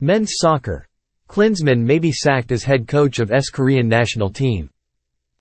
Men's soccer. Klinsmann may be sacked as head coach of S Korean national team.